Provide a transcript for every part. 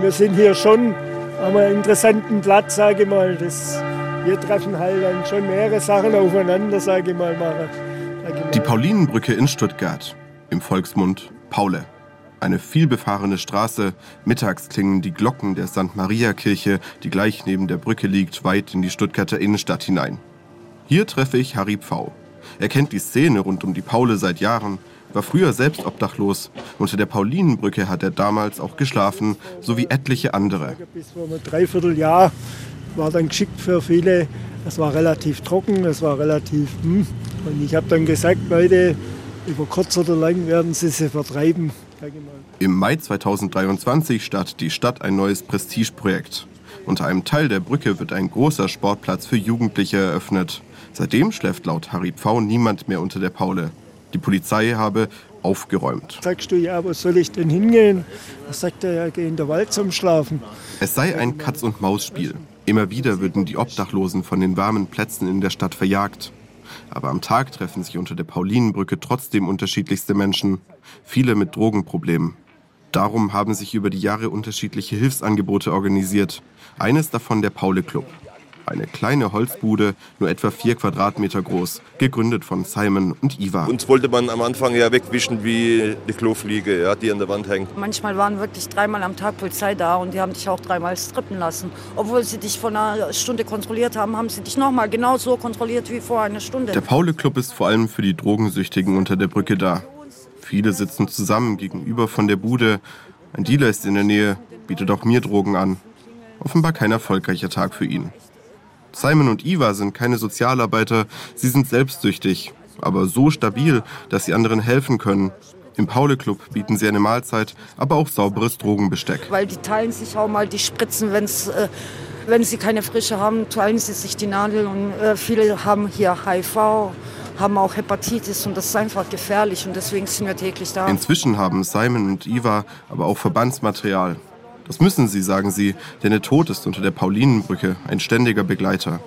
Wir sind hier schon einem interessanten Platz, sage ich mal. Das, wir treffen halt dann schon mehrere Sachen aufeinander, sage ich mal. Machen. Die Paulinenbrücke in Stuttgart, im Volksmund Paule. Eine vielbefahrene Straße, mittags klingen die Glocken der St. Maria Kirche, die gleich neben der Brücke liegt, weit in die Stuttgarter Innenstadt hinein. Hier treffe ich Harry Pfau. Er kennt die Szene rund um die Paule seit Jahren, war früher selbst obdachlos. Unter der Paulinenbrücke hat er damals auch geschlafen, so wie etliche andere. Bis vor einem Dreivierteljahr war dann geschickt für viele. Es war relativ trocken, es war relativ. Hm. Und ich habe dann gesagt, Leute, über kurz oder lang werden sie sie vertreiben. Im Mai 2023 startet die Stadt ein neues Prestigeprojekt. Unter einem Teil der Brücke wird ein großer Sportplatz für Jugendliche eröffnet. Seitdem schläft laut Harry Pfau niemand mehr unter der Paule. Die Polizei habe aufgeräumt. Sagst du, ja, wo soll ich denn hingehen? Da sagt er, ja, geh in den Wald zum Schlafen. Es sei ein Katz-und-Maus-Spiel. Immer wieder würden die Obdachlosen von den warmen Plätzen in der Stadt verjagt. Aber am Tag treffen sich unter der Paulinenbrücke trotzdem unterschiedlichste Menschen, viele mit Drogenproblemen. Darum haben sich über die Jahre unterschiedliche Hilfsangebote organisiert. Eines davon der Paule Club. Eine kleine Holzbude, nur etwa vier Quadratmeter groß, gegründet von Simon und Iva. Uns wollte man am Anfang ja wegwischen wie die Klofliege, ja, die an der Wand hängt. Manchmal waren wirklich dreimal am Tag Polizei da und die haben dich auch dreimal strippen lassen. Obwohl sie dich vor einer Stunde kontrolliert haben, haben sie dich nochmal genau so kontrolliert wie vor einer Stunde. Der Paule Club ist vor allem für die Drogensüchtigen unter der Brücke da. Viele sitzen zusammen gegenüber von der Bude. Ein Dealer ist in der Nähe, bietet auch mir Drogen an. Offenbar kein erfolgreicher Tag für ihn. Simon und Iva sind keine Sozialarbeiter, sie sind selbstsüchtig, aber so stabil, dass sie anderen helfen können. Im Paule Club bieten sie eine Mahlzeit, aber auch sauberes Drogenbesteck. Weil die teilen sich auch mal die Spritzen, wenn's, äh, wenn sie keine Frische haben, teilen sie sich die Nadel und äh, viele haben hier HIV haben auch Hepatitis und das ist einfach gefährlich und deswegen sind wir täglich da. Inzwischen haben Simon und Iva aber auch Verbandsmaterial. Das müssen sie, sagen sie, denn der Tod ist unter der Paulinenbrücke ein ständiger Begleiter.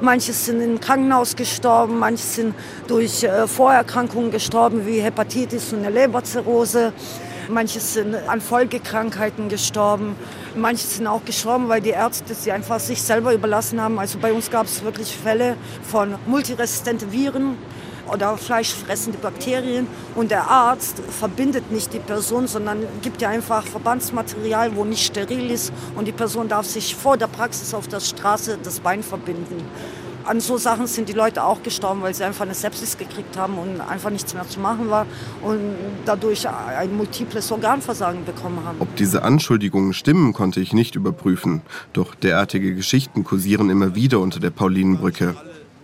Manche sind im Krankenhaus gestorben, manche sind durch äh, Vorerkrankungen gestorben, wie Hepatitis und eine Leberzirrhose. Manche sind an Folgekrankheiten gestorben. Manche sind auch gestorben, weil die Ärzte sie einfach sich selber überlassen haben. Also bei uns gab es wirklich Fälle von multiresistenten Viren oder fleischfressende Bakterien. Und der Arzt verbindet nicht die Person, sondern gibt ihr einfach Verbandsmaterial, wo nicht steril ist. Und die Person darf sich vor der Praxis auf der Straße das Bein verbinden. An so Sachen sind die Leute auch gestorben, weil sie einfach eine Sepsis gekriegt haben und einfach nichts mehr zu machen war und dadurch ein multiples Organversagen bekommen haben. Ob diese Anschuldigungen stimmen, konnte ich nicht überprüfen. Doch derartige Geschichten kursieren immer wieder unter der Paulinenbrücke.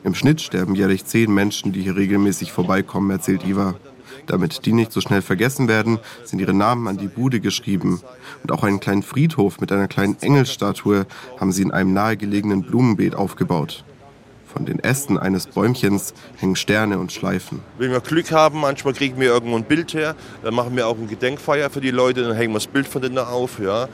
Im Schnitt sterben jährlich zehn Menschen, die hier regelmäßig vorbeikommen, erzählt Iva. Damit die nicht so schnell vergessen werden, sind ihre Namen an die Bude geschrieben. Und auch einen kleinen Friedhof mit einer kleinen Engelstatue haben sie in einem nahegelegenen Blumenbeet aufgebaut. Von den Ästen eines Bäumchens hängen Sterne und Schleifen. Wenn wir Glück haben, manchmal kriegen wir irgendwo ein Bild her, dann machen wir auch eine Gedenkfeier für die Leute, dann hängen wir das Bild von denen auf. Ja.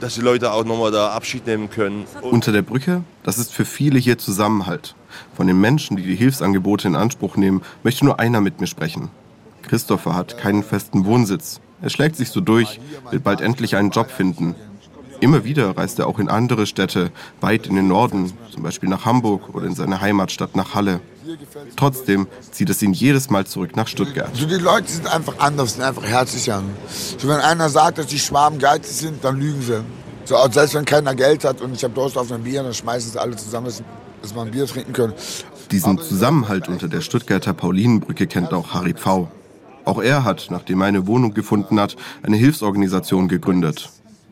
Dass die Leute auch nochmal da Abschied nehmen können. Unter der Brücke, das ist für viele hier Zusammenhalt. Von den Menschen, die die Hilfsangebote in Anspruch nehmen, möchte nur einer mit mir sprechen. Christopher hat keinen festen Wohnsitz. Er schlägt sich so durch, will bald endlich einen Job finden. Immer wieder reist er auch in andere Städte, weit in den Norden, zum Beispiel nach Hamburg oder in seine Heimatstadt nach Halle. Trotzdem zieht es ihn jedes Mal zurück nach Stuttgart. So, die Leute sind einfach anders, sind einfach herzlicher. So, wenn einer sagt, dass die Schwaben geizig sind, dann lügen sie. So, selbst wenn keiner Geld hat und ich habe Durst auf ein Bier, dann schmeißen sie alle zusammen, dass wir ein Bier trinken können. Diesen Zusammenhalt unter der Stuttgarter Paulinenbrücke kennt auch Harry Pfau. Auch er hat, nachdem er eine Wohnung gefunden hat, eine Hilfsorganisation gegründet.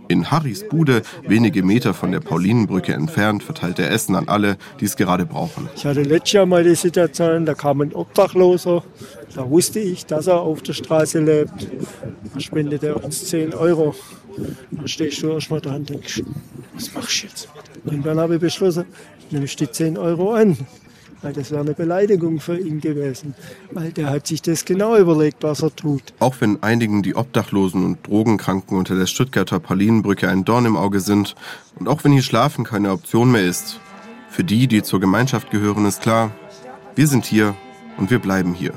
In Harrys Bude, wenige Meter von der Paulinenbrücke entfernt, verteilt er Essen an alle, die es gerade brauchen. Ich hatte letztes Jahr mal die Situation, da kam ein Obdachloser. Da wusste ich, dass er auf der Straße lebt. Da spendet er uns 10 Euro. Dann stehst du erstmal da und denkst, was machst du jetzt? Und dann habe ich beschlossen, nehme ich die 10 Euro an weil das wäre eine Beleidigung für ihn gewesen, weil der hat sich das genau überlegt, was er tut. Auch wenn einigen die Obdachlosen und Drogenkranken unter der Stuttgarter Paulinenbrücke ein Dorn im Auge sind und auch wenn hier Schlafen keine Option mehr ist, für die, die zur Gemeinschaft gehören, ist klar, wir sind hier und wir bleiben hier.